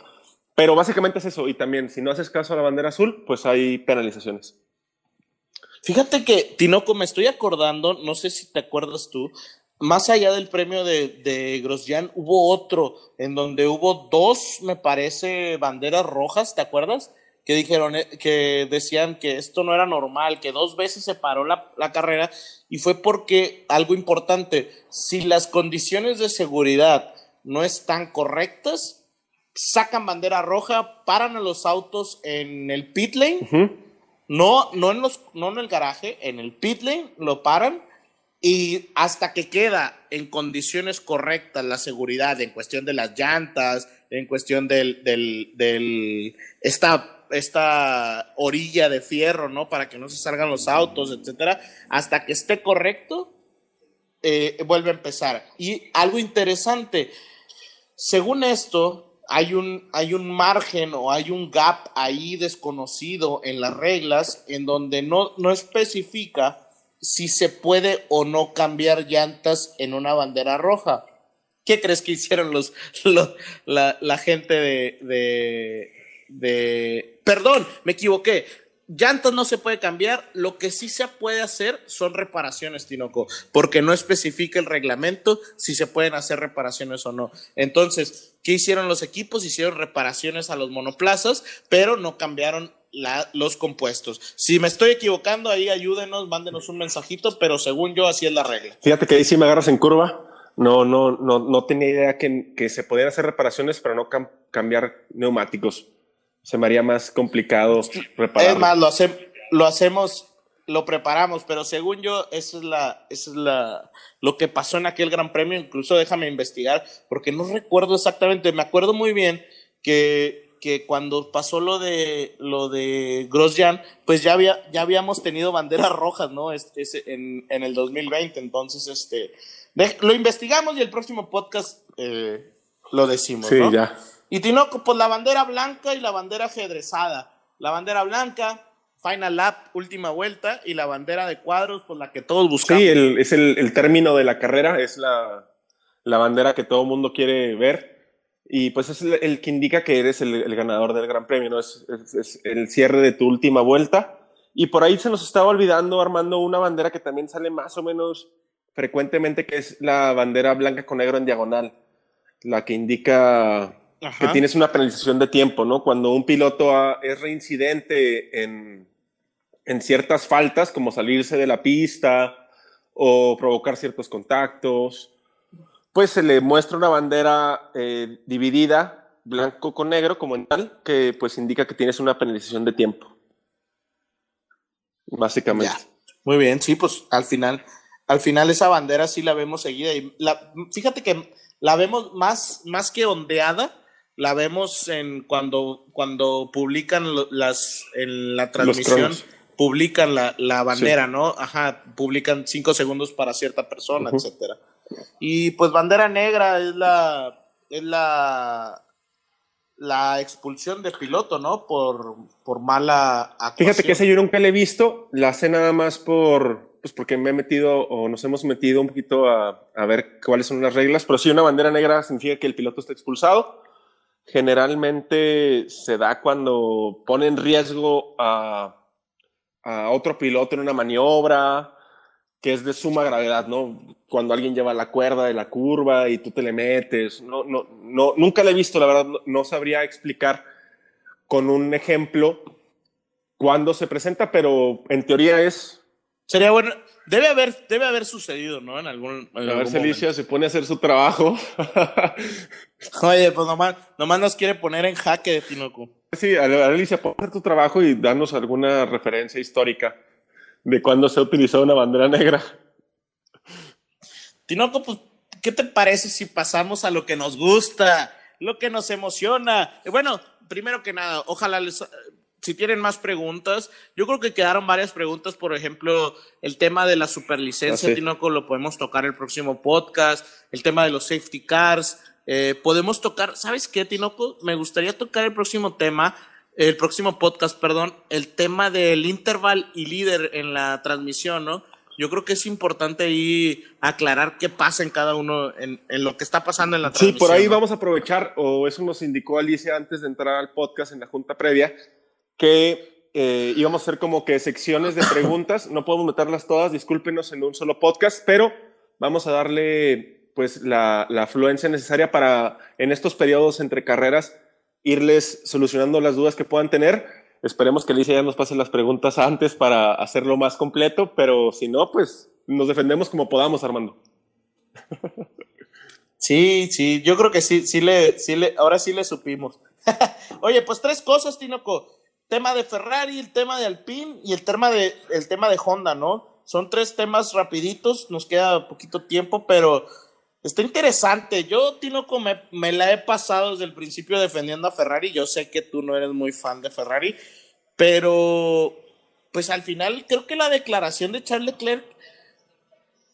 Pero básicamente es eso. Y también, si no haces caso a la bandera azul, pues hay penalizaciones. Fíjate que, Tinoco, me estoy acordando, no sé si te acuerdas tú, más allá del premio de, de Grosjean, hubo otro en donde hubo dos, me parece, banderas rojas, ¿te acuerdas? Que dijeron, eh, que decían que esto no era normal, que dos veces se paró la, la carrera y fue porque algo importante, si las condiciones de seguridad no están correctas, sacan bandera roja, paran a los autos en el pit lane. No, no en, los, no en el garaje, en el pit lane lo paran y hasta que queda en condiciones correctas la seguridad en cuestión de las llantas, en cuestión del, del, esta, esta orilla de fierro, ¿no? Para que no se salgan los autos, etcétera, hasta que esté correcto, eh, vuelve a empezar. Y algo interesante, según esto, hay un, hay un margen o hay un gap ahí desconocido en las reglas en donde no, no especifica si se puede o no cambiar llantas en una bandera roja. ¿Qué crees que hicieron los, la, gente de, de... Perdón, me equivoqué llantas no se puede cambiar, lo que sí se puede hacer son reparaciones, Tinoco, porque no especifica el reglamento si se pueden hacer reparaciones o no. Entonces, ¿qué hicieron los equipos? Hicieron reparaciones a los monoplazas, pero no cambiaron los compuestos. Si me estoy equivocando, ahí ayúdenos, mándenos un mensajito, pero según yo, así es la regla. Fíjate que ahí sí me agarras en curva. No, no, no, no tenía idea que, que se podían hacer reparaciones, pero no cambiar neumáticos se me haría más complicado reparar. Es más, lo, lo hacemos, lo preparamos, pero según yo, eso es la, eso es la, lo que pasó en aquel Gran Premio. Incluso déjame investigar, porque no recuerdo exactamente. Me acuerdo muy bien que, que cuando pasó lo de lo de Grosjean, pues ya había, ya habíamos tenido banderas rojas, ¿no? Este, en, en, el 2020. Entonces, este, lo investigamos y el próximo podcast eh, lo decimos. Sí, ya. Y Tinoco, pues la bandera blanca y la bandera ajedrezada. La bandera blanca, Final Lap, última vuelta, y la bandera de cuadros, pues la que todos buscamos. Sí, es el, término de la carrera, es la, bandera que todo el mundo quiere ver. Y pues es el, que indica que eres el, ganador del Gran Premio, ¿no? Es, es, el cierre de tu última vuelta. Y por ahí se nos estaba olvidando, Armando, una bandera que también sale más o menos frecuentemente, que es la bandera blanca con negro en diagonal, la que indica que tienes una penalización de tiempo, ¿no? Cuando un piloto es reincidente en, en ciertas faltas, como salirse de la pista o provocar ciertos contactos, pues se le muestra una bandera eh, dividida, blanco con negro, como en tal, que pues indica que tienes una penalización de tiempo. Básicamente. Muy bien, sí, pues al final, al final esa bandera sí la vemos seguida. Y la, fíjate que la vemos más, más que ondeada, la vemos en cuando, cuando publican las en la transmisión, publican la, la bandera, ¿no? Ajá, publican cinco segundos para cierta persona, etcétera. Y pues bandera negra es la es la la expulsión de piloto, ¿no? Por, por mala actuación. Fíjate que ese yo nunca le he visto, la sé nada más por, pues porque me he metido o nos hemos metido un poquito a, a ver cuáles son las reglas, pero sí una bandera negra significa que el piloto está expulsado generalmente se da cuando pone en riesgo a, otro piloto en una maniobra que es de suma gravedad, ¿no? Cuando alguien lleva la cuerda de la curva y tú te le metes. No, no, no, nunca la he visto, la verdad, no, sabría explicar con un ejemplo cuándo se presenta, pero en teoría es. Sería bueno, Debe haber, debe haber sucedido, ¿no? En algún. a ver si Alicia se pone a hacer su trabajo. Oye, pues nomás, nomás nos quiere poner en jaque de Tinoco. Sí, Alicia, pon hacer tu trabajo y danos alguna referencia histórica de cuándo se ha utilizado una bandera negra. Tinoco, pues, ¿qué te parece si pasamos a lo que nos gusta, lo que nos emociona? Bueno, primero que nada, ojalá les, si tienen más preguntas, yo creo que quedaron varias preguntas, por ejemplo, el tema de la superlicencia, Ah, sí. Tinoco, lo podemos tocar el próximo podcast, el tema de los safety cars, eh, podemos tocar, ¿sabes qué, Tinoco? Me gustaría tocar el próximo tema, el próximo podcast, perdón, el tema del interval y líder en la transmisión, ¿no? Yo creo que es importante ahí aclarar qué pasa en cada uno, en, en lo que está pasando en la Sí, transmisión. por ahí ¿no? vamos a aprovechar, o eso nos indicó Alicia antes de entrar al podcast en la junta previa, que eh, íbamos a hacer como que secciones de preguntas. No podemos meterlas todas, discúlpenos en un solo podcast, pero vamos a darle pues la, la afluencia necesaria para en estos periodos entre carreras irles solucionando las dudas que puedan tener. Esperemos que Alicia ya nos pase las preguntas antes para hacerlo más completo, pero si no, pues nos defendemos como podamos, Armando. Sí, sí, yo creo que sí, sí le, sí le, ahora sí le supimos. Oye, pues tres cosas, Tinoco. Tema de Ferrari, el tema de Alpine y el tema de, el tema de Honda, ¿no? Son tres temas rapiditos, nos queda poquito tiempo, pero está interesante. Yo, Tinoco, me, me la he pasado desde el principio defendiendo a Ferrari. Yo sé que tú no eres muy fan de Ferrari, pero pues al final creo que la declaración de Charles Leclerc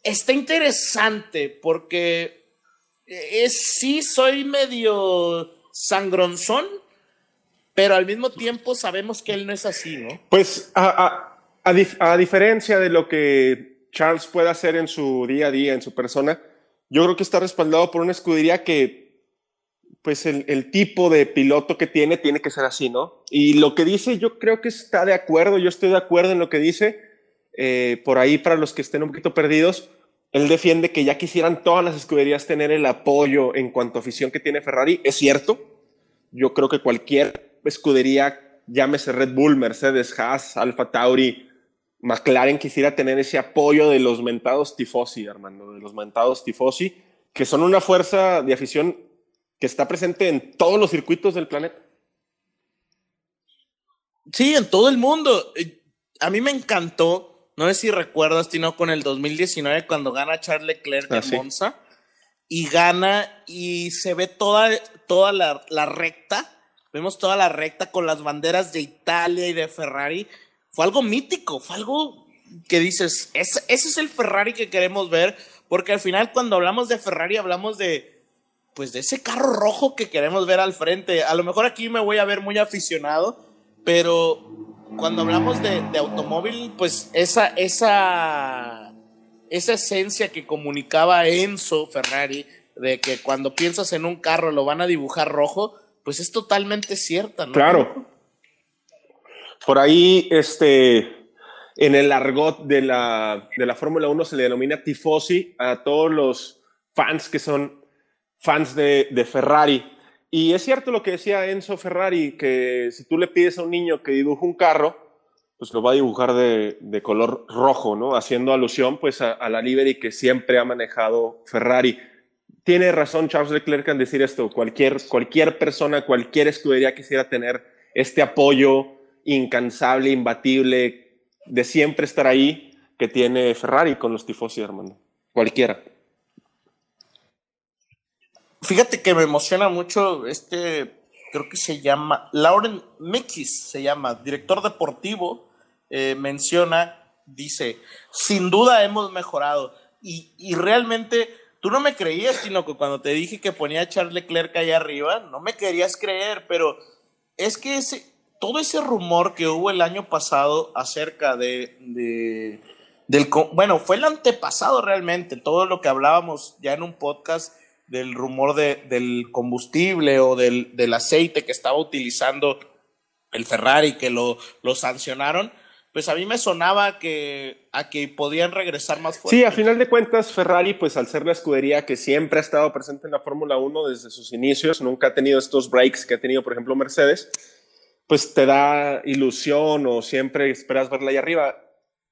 está interesante porque es, sí soy medio sangronzón, pero al mismo tiempo sabemos que él no es así, ¿no? Pues a, a- a a diferencia de lo que Charles puede hacer en su día a día, en su persona, yo creo que está respaldado por una escudería que, pues el, el tipo de piloto que tiene, tiene que ser así, ¿no? Y lo que dice, yo creo que está de acuerdo, yo estoy de acuerdo en lo que dice. Eh, por ahí, para los que estén un poquito perdidos, él defiende que ya quisieran todas las escuderías tener el apoyo en cuanto a afición que tiene Ferrari. Es cierto, yo creo que cualquier escudería, llámese Red Bull, Mercedes, Haas, Alfa Tauri, McLaren, quisiera tener ese apoyo de los mentados tifosi, Armando, de los mentados tifosi, que son una fuerza de afición que está presente en todos los circuitos del planeta. Sí, en todo el mundo. Eh, A mí me encantó, no sé si recuerdas, Tino, con el 2019 cuando gana Charles Leclerc Ah, en sí. Monza y gana y se ve toda, toda la, la recta, vemos toda la recta con las banderas de Italia y de Ferrari. Fue algo mítico, fue algo que dices, ese, ese es el Ferrari que queremos ver, porque al final cuando hablamos de Ferrari hablamos de, pues de ese carro rojo que queremos ver al frente. A lo mejor aquí me voy a ver muy aficionado, pero cuando hablamos de, de automóvil, pues esa, esa, esa esencia que comunicaba Enzo Ferrari, de que cuando piensas en un carro lo van a dibujar rojo, pues es totalmente cierta, ¿no? Claro. Por ahí, este, en el argot de la, de la Fórmula 1 se le denomina tifosi a todos los fans que son fans de, Ferrari. Y es cierto lo que decía Enzo Ferrari, que si tú le pides a un niño que dibuje un carro, pues lo va a dibujar de, de color rojo, ¿no? Haciendo alusión pues a, a la livery que siempre ha manejado Ferrari. Tiene razón Charles Leclerc en decir esto. Cualquier, cualquier persona, cualquier escudería quisiera tener este apoyo incansable, imbatible, de siempre estar ahí que tiene Ferrari con los tifosi, hermano. Cualquiera. Fíjate que me emociona mucho este, creo que se llama, Lauren Mikis se llama, director deportivo, eh, menciona, dice, sin duda hemos mejorado. Y, y realmente, tú no me creías, sino que cuando te dije que ponía a Charles Leclerc allá arriba, no me querías creer, pero es que ese, todo ese rumor que hubo el año pasado acerca de, de del, bueno, fue el antepasado realmente, todo lo que hablábamos ya en un podcast del rumor de, del combustible o del, del aceite que estaba utilizando el Ferrari, que lo, lo sancionaron, pues a mí me sonaba que, a que podían regresar más fuerte. Sí, a final de cuentas, Ferrari, pues al ser la escudería que siempre ha estado presente en la Fórmula 1 desde sus inicios, nunca ha tenido estos breaks que ha tenido, por ejemplo, Mercedes, pues te da ilusión o siempre esperas verla ahí arriba.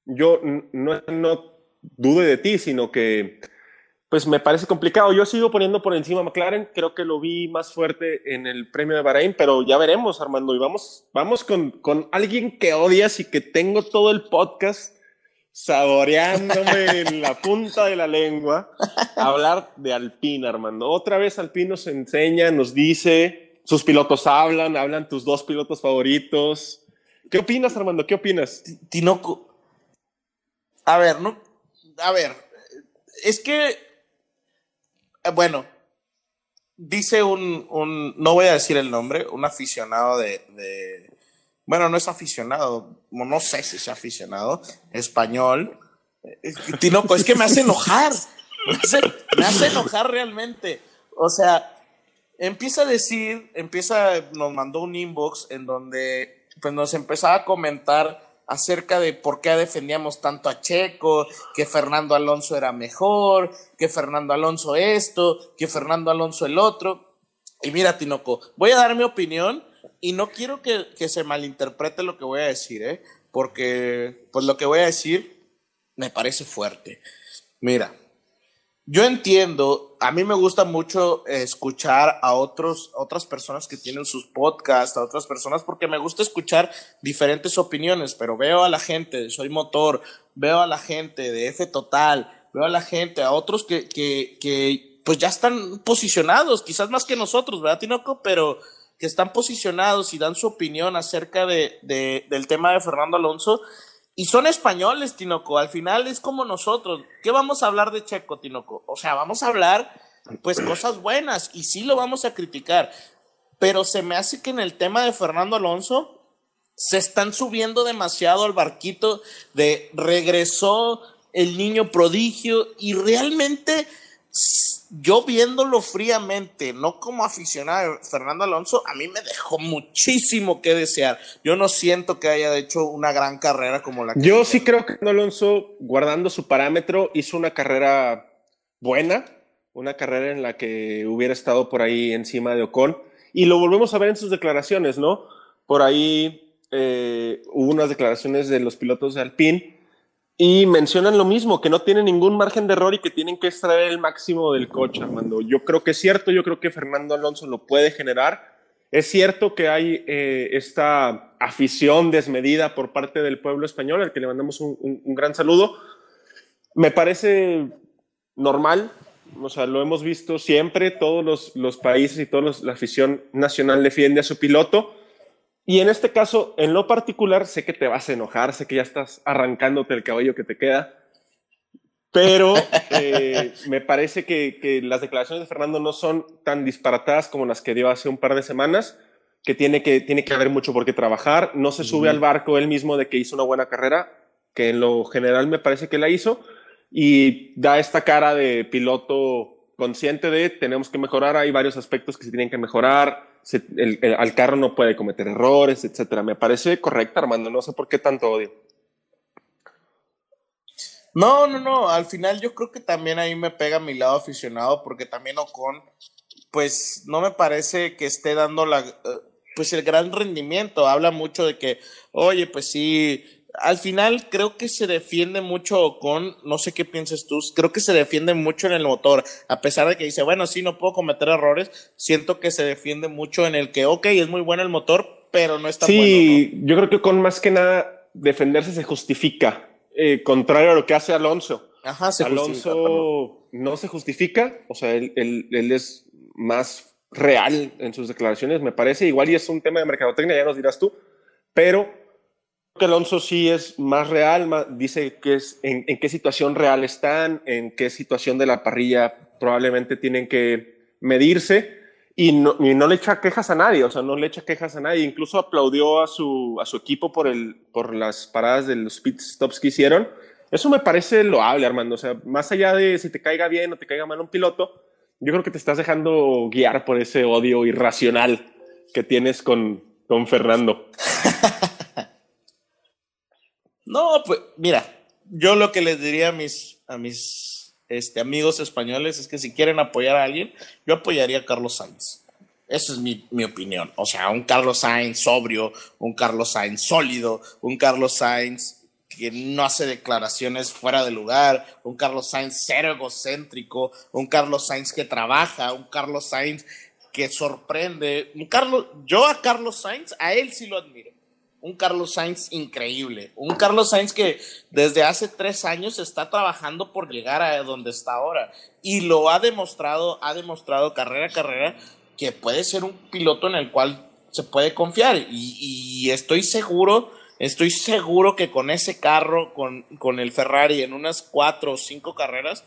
Yo no, no dude de ti, sino que pues me parece complicado. Yo sigo poniendo por encima a McLaren, creo que lo vi más fuerte en el premio de Bahrein, pero ya veremos, Armando, y vamos, vamos con, con alguien que odias y que tengo todo el podcast saboreándome en la punta de la lengua, hablar de Alpine, Armando. Otra vez Alpine nos enseña, nos dice, sus pilotos hablan, hablan tus dos pilotos favoritos. ¿Qué opinas, Armando? ¿Qué opinas? Tinoco. A ver, no. A ver, es que. Eh, Bueno, dice un, un. No voy a decir el nombre, un aficionado de. bueno, no es aficionado, no sé si es aficionado, español. Eh, Tinoco, es que me hace enojar. Me hace, me hace enojar realmente. O sea, empieza a decir, empieza, nos mandó un inbox en donde pues nos empezaba a comentar acerca de por qué defendíamos tanto a Checo, que Fernando Alonso era mejor, que Fernando Alonso esto, que Fernando Alonso el otro. Y mira, Tinoco, voy a dar mi opinión y no quiero que, que se malinterprete lo que voy a decir, ¿eh? Porque, pues lo que voy a decir me parece fuerte. Mira, yo entiendo, a mí me gusta mucho escuchar a otros, otras personas que tienen sus podcasts, a otras personas, porque me gusta escuchar diferentes opiniones, pero veo a la gente de Soy Motor, veo a la gente de F Total, veo a la gente, a otros que, que, que pues ya están posicionados, quizás más que nosotros, ¿verdad, Tinoco? Pero que están posicionados y dan su opinión acerca de, de- del tema de Fernando Alonso. Y son españoles, Tinoco. Al final es como nosotros. ¿Qué vamos a hablar de Checo, Tinoco? O sea, vamos a hablar, pues, cosas buenas. Y sí lo vamos a criticar. Pero se me hace que en el tema de Fernando Alonso se están subiendo demasiado al barquito de regresó el niño prodigio y realmente yo viéndolo fríamente, no como aficionado Fernando Alonso, a mí me dejó muchísimo que desear. Yo no siento que haya hecho una gran carrera como la que Yo hizo. sí creo que Fernando Alonso, guardando su parámetro, hizo una carrera buena, una carrera en la que hubiera estado por ahí encima de Ocon. Y lo volvemos a ver en sus declaraciones, ¿no? Por ahí eh, hubo unas declaraciones de los pilotos de Alpine y mencionan lo mismo, que no tienen ningún margen de error y que tienen que extraer el máximo del coche, Armando. Yo creo que es cierto, yo creo que Fernando Alonso lo puede generar. Es cierto que hay eh, esta afición desmedida por parte del pueblo español, al que le mandamos un, gran saludo. Me parece normal, o sea, lo hemos visto siempre, todos los, los países y toda la afición nacional defiende a su piloto. Y en este caso, en lo particular, sé que te vas a enojar, sé que ya estás arrancándote el cabello que te queda, pero eh, me parece que, que las declaraciones de Fernando no son tan disparatadas como las que dio hace un par de semanas, que tiene que, tiene que haber mucho por qué trabajar, no se sube al barco él mismo de que hizo una buena carrera, que en lo general me parece que la hizo, y da esta cara de piloto consciente de tenemos que mejorar, hay varios aspectos que se tienen que mejorar, el- al carro no puede cometer errores, etcétera. Me parece correcta, Armando, no sé por qué tanto odio. No, no, no. Al final yo creo que también ahí me pega mi lado aficionado porque también Ocon, pues no me parece que esté dando la, eh, pues el gran rendimiento. Habla mucho de que, oye, pues sí. Al final creo que se defiende mucho Ocon, no sé qué piensas tú, creo que se defiende mucho en el motor, a pesar de que dice, bueno, sí, no puedo cometer errores, siento que se defiende mucho en el que, ok, es muy bueno el motor, pero no está bueno. Sí, yo creo que con más que nada defenderse se justifica, eh, contrario a lo que hace Alonso. Ajá, se justifica, perdón. Alonso no se justifica, o sea, él, él- él es más real en sus declaraciones, me parece. Igual y es un tema de mercadotecnia, ya nos dirás tú, pero que Alonso sí es más real, dice que es en, en qué situación real están, en qué situación de la parrilla probablemente tienen que medirse y no, y no le echa quejas a nadie, o sea, no le echa quejas a nadie, incluso aplaudió a su, a su equipo por, el, por las paradas de los pit stops que hicieron. Eso me parece loable, Armando, o sea, más allá de si te caiga bien o te caiga mal un piloto, yo creo que te estás dejando guiar por ese odio irracional que tienes con, con Fernando. No, pues mira, yo lo que les diría a mis, a mis este, amigos españoles es que si quieren apoyar a alguien, yo apoyaría a Carlos Sainz. Esa es mi, mi opinión. O sea, un Carlos Sainz sobrio, un Carlos Sainz sólido, un Carlos Sainz que no hace declaraciones fuera de lugar, un Carlos Sainz cero egocéntrico, un Carlos Sainz que trabaja, un Carlos Sainz que sorprende. Un Carlos, yo a Carlos Sainz, a él sí lo admiro un Carlos Sainz increíble, un Carlos Sainz que desde hace tres años está trabajando por llegar a donde está ahora y lo ha demostrado, ha demostrado carrera a carrera que puede ser un piloto en el cual se puede confiar. Y, estoy seguro, estoy seguro que con ese carro, con, con el Ferrari en unas cuatro o cinco carreras,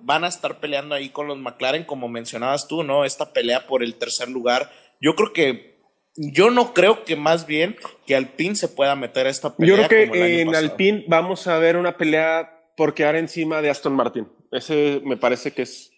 van a estar peleando ahí con los McLaren, como mencionabas tú, ¿no? Esta pelea por el tercer lugar. Yo creo que, yo no creo que más bien que Alpine se pueda meter a esta pelea. Yo creo que en Alpine vamos a ver una pelea por quedar encima de Aston Martin. Ese me parece que es.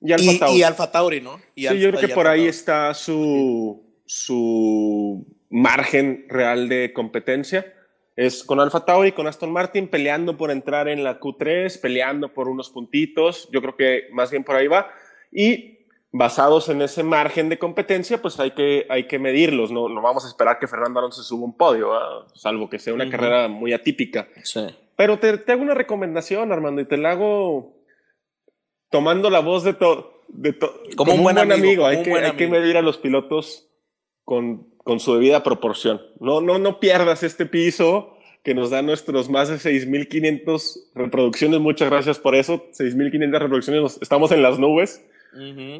Y Alfa Tauri. Y, Alfa Tauri, ¿no? sí, yo creo que por ahí está su, su margen real de competencia es con Alfa Tauri, con Aston Martin, peleando por entrar en la Q3, peleando por unos puntitos. Yo creo que más bien por ahí va. Y basados en ese margen de competencia, pues hay que, hay que medirlos. No, no vamos a esperar que Fernando Alonso se suba un podio, salvo que sea una carrera muy atípica. Sí. Pero te, te, hago una recomendación, Armando, y te la hago tomando la voz de todo. De como, un buen, amigo. Hay, que, hay que medir a los pilotos con con su debida proporción. No, no, no pierdas este piso que nos da nuestros más de 6.500 reproducciones. Muchas gracias por eso. 6.500 reproducciones, estamos en las nubes.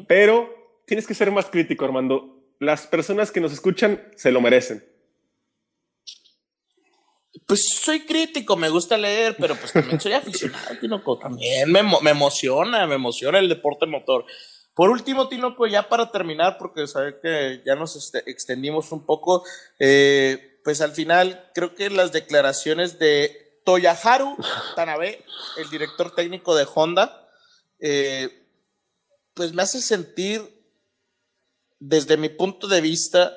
Pero tienes que ser más crítico, Armando. Las personas que nos escuchan se lo merecen. Pues soy crítico, me gusta leer, pero pues también soy aficionado, También me, me emociona, me emociona el deporte motor. Por último, Tino, pues ya para terminar, porque sabe que ya nos este, extendimos un poco, eh, pues al final creo que las declaraciones de Toyaharu Tanabe, el director técnico de Honda, eh, pues me hace sentir, desde mi punto de vista,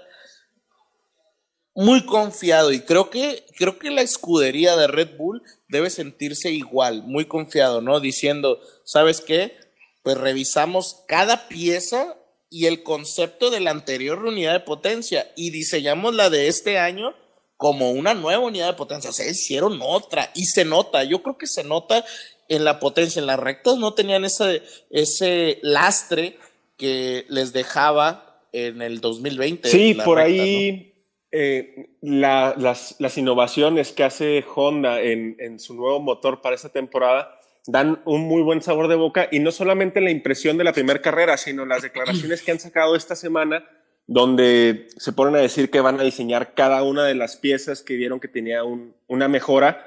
muy confiado y creo que creo que la escudería de Red Bull debe sentirse igual, muy confiado, ¿no? Diciendo, ¿sabes qué? pues revisamos cada pieza y el concepto de la anterior unidad de potencia y diseñamos la de este año como una nueva unidad de potencia. O sea, hicieron otra y se nota. Yo creo que se nota en la potencia. En las rectas no tenían ese, ese lastre que les dejaba en el 2020. Sí, por ahí eh, las, las, innovaciones que hace Honda en, en su nuevo motor para esta temporada dan un muy buen sabor de boca y no solamente la impresión de la primera carrera, sino las declaraciones que han sacado esta semana, donde se ponen a decir que van a diseñar cada una de las piezas que vieron que tenía una mejora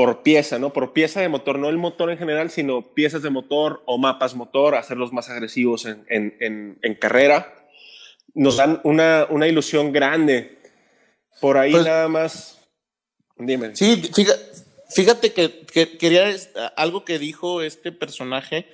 por pieza, ¿no? Por pieza de motor, no el motor en general, sino piezas de motor o mapas motor, hacerlos más agresivos en, en, carrera. Nos dan una, una ilusión grande. Por ahí pues nada más. Dime. Sí, fíjate, Fíjate que, quería algo que dijo este personaje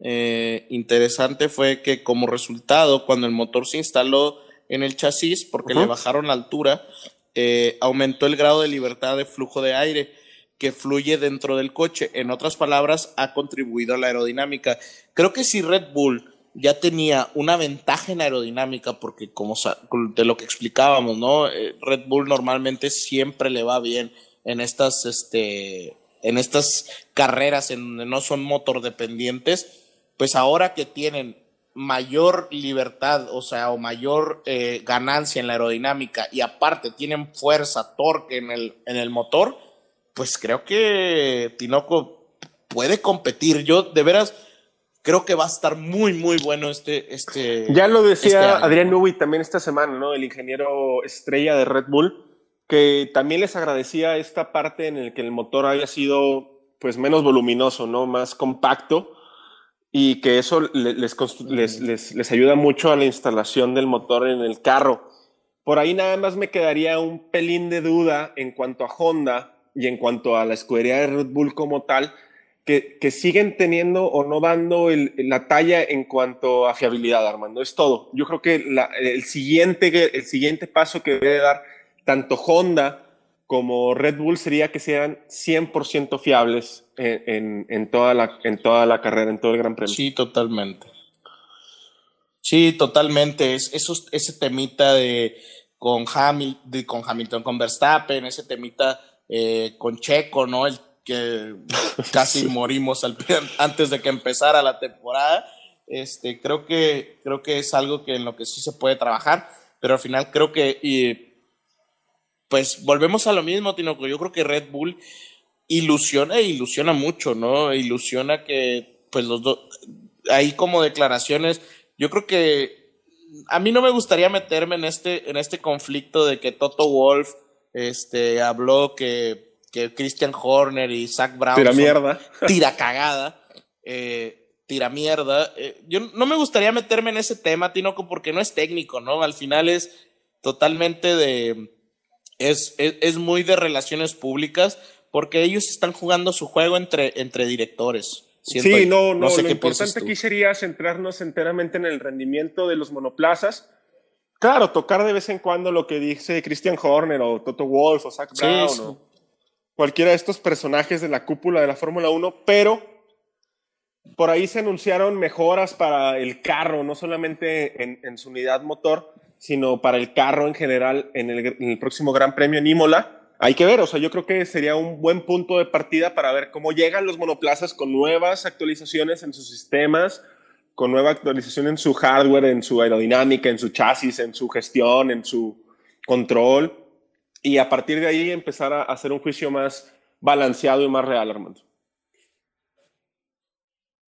eh, interesante fue que como resultado, cuando el motor se instaló en el chasis, porque le bajaron la altura, eh, aumentó el grado de libertad de flujo de aire que fluye dentro del coche. En otras palabras, ha contribuido a la aerodinámica. Creo que si Red Bull ya tenía una ventaja en aerodinámica, porque como de lo que explicábamos, ¿no? Eh, Red Bull normalmente siempre le va bien en estas, este, en estas carreras en donde no son motor dependientes, pues ahora que tienen mayor libertad, o sea, o mayor eh, ganancia en la aerodinámica y aparte tienen fuerza, torque en el, en el motor, pues creo que Tinoco puede competir. Yo de veras creo que va a estar muy, muy bueno este. este ya lo decía este Adrián Newey también esta semana, ¿no? El ingeniero estrella de Red Bull que también les agradecía esta parte en la que el motor haya sido pues menos voluminoso, ¿no? Más compacto y que eso les, les, les, ayuda mucho a la instalación del motor en el carro. Por ahí nada más me quedaría un pelín de duda en cuanto a Honda y en cuanto a la escudería de Red Bull como tal, que, que siguen teniendo o no dando la talla en cuanto a fiabilidad, Armando. Es todo. Yo creo que el, siguiente, el siguiente paso que debe dar tanto Honda como Red Bull sería que sean 100% fiables en, toda la, en toda la carrera, en todo el Gran Premio. Sí, totalmente. Sí, totalmente. Es, ese temita de con, con Hamilton, con Verstappen, ese temita eh, con Checo, ¿no? El que casi morimos antes de que empezara la temporada. Este, creo que, creo que es algo que en lo que sí se puede trabajar, pero al final creo que pues volvemos a lo mismo, Tinoco. Yo creo que Red Bull ilusiona e ilusiona mucho, ¿no? Ilusiona que, pues los dos, ahí como declaraciones, yo creo que a mí no me gustaría meterme en este, en este conflicto de que Toto Wolf este, habló que, que Christian Horner y Zach Brown. Tira mierda. Tira cagada. Eh, tira mierda. Eh, yo no me gustaría meterme en ese tema, Tinoco, porque no es técnico, ¿no? Al final es totalmente de. Es, es, muy de relaciones públicas, porque ellos están jugando su juego entre, entre directores. sí, no, no, lo importante aquí sería centrarnos enteramente en el rendimiento de los monoplazas. Claro, tocar de vez en cuando lo que dice Christian Horner o Toto Wolf o Zach Brown o cualquiera de estos personajes de la cúpula de la Fórmula 1, pero por ahí se anunciaron mejoras para el carro, no solamente en, su unidad motor, sino para el carro en general en el, próximo Gran Premio en Imola. Hay que ver, o sea, yo creo que sería un buen punto de partida para ver cómo llegan los monoplazas con nuevas actualizaciones en sus sistemas, con nueva actualización en su hardware, en su aerodinámica, en su chasis, en su gestión, en su control, y a partir de ahí empezar a hacer un juicio más balanceado y más real, Armando.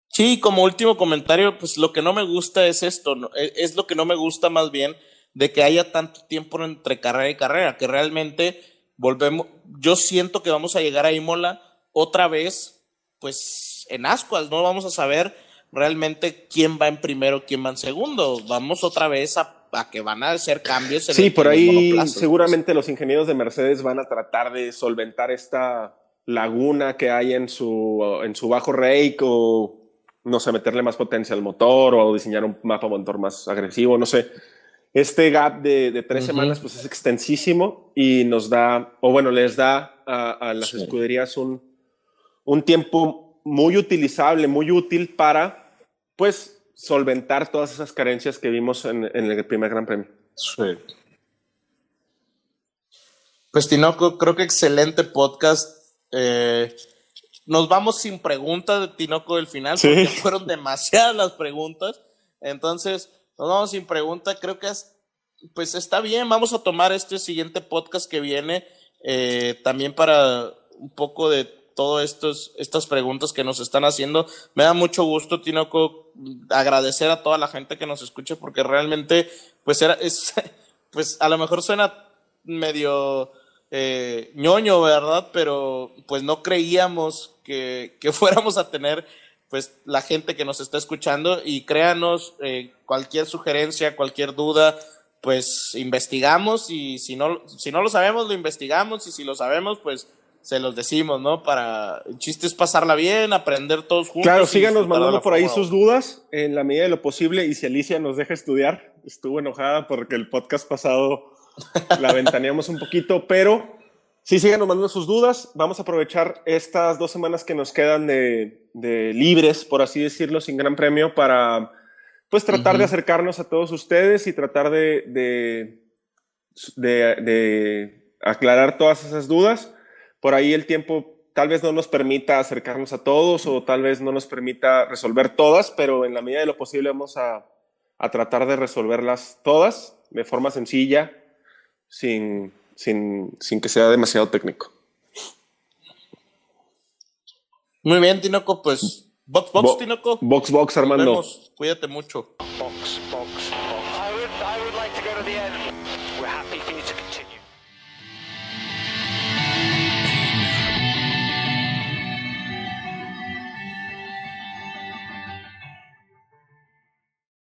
Sí, como último comentario, pues lo que no me gusta es esto, e, es lo que no me gusta más bien de que haya tanto tiempo entre carrera y carrera, que realmente volvemos, yo siento que vamos a llegar a Imola otra vez, pues en ascuas, no vamos a saber realmente quién va en primero, quién va en segundo, vamos otra vez a, que van a hacer cambios. En sí, por ahí seguramente los ingenieros de Mercedes van a tratar de solventar esta laguna que hay en su, en su bajo rake o no sé, meterle más potencia al motor o diseñar un mapa motor más agresivo, no sé. Este gap de, tres semanas pues es extensísimo y nos da, o bueno, les da a, las escuderías un, un tiempo muy utilizable, muy útil para, pues, solventar todas esas carencias que vimos en, el primer Gran Premio. Sí. Pues Tinoco, creo que excelente podcast. Eh, nos vamos sin preguntas de Tinoco del final, porque fueron demasiadas las preguntas. Entonces, nos vamos sin pregunta. Creo que es, pues está bien. Vamos a tomar este siguiente podcast que viene eh, también para un poco de todas estas preguntas que nos están haciendo. Me da mucho gusto, Tinoco, agradecer a toda la gente que nos escucha, porque realmente, pues era, es, pues a lo mejor suena medio eh, ñoño, ¿verdad? Pero pues no creíamos que, fuéramos a tener pues la gente que nos está escuchando y créanos, eh, cualquier sugerencia, cualquier duda, pues investigamos y si no, si no lo sabemos, lo investigamos y si lo sabemos, pues se los decimos, ¿no? Para, el chiste es pasarla bien, aprender todos juntos. Claro, síganos mandando por ahí sus dudas en la medida de lo posible y si Alicia nos deja estudiar, estuvo enojada porque el podcast pasado la ventaneamos un poquito, pero sí, síganos mandando sus dudas. Vamos a aprovechar estas dos semanas que nos quedan de, libres, por así decirlo, sin gran premio, para pues tratar de acercarnos a todos ustedes y tratar de, de, de, aclarar todas esas dudas. Por ahí el tiempo tal vez no nos permita acercarnos a todos o tal vez no nos permita resolver todas, pero en la medida de lo posible vamos a, a tratar de resolverlas todas de forma sencilla, sin, sin, sin que sea demasiado técnico. Muy bien, Tinoco, pues Box Box, Tinoco. Box Box, Armando. Cuídate mucho. Box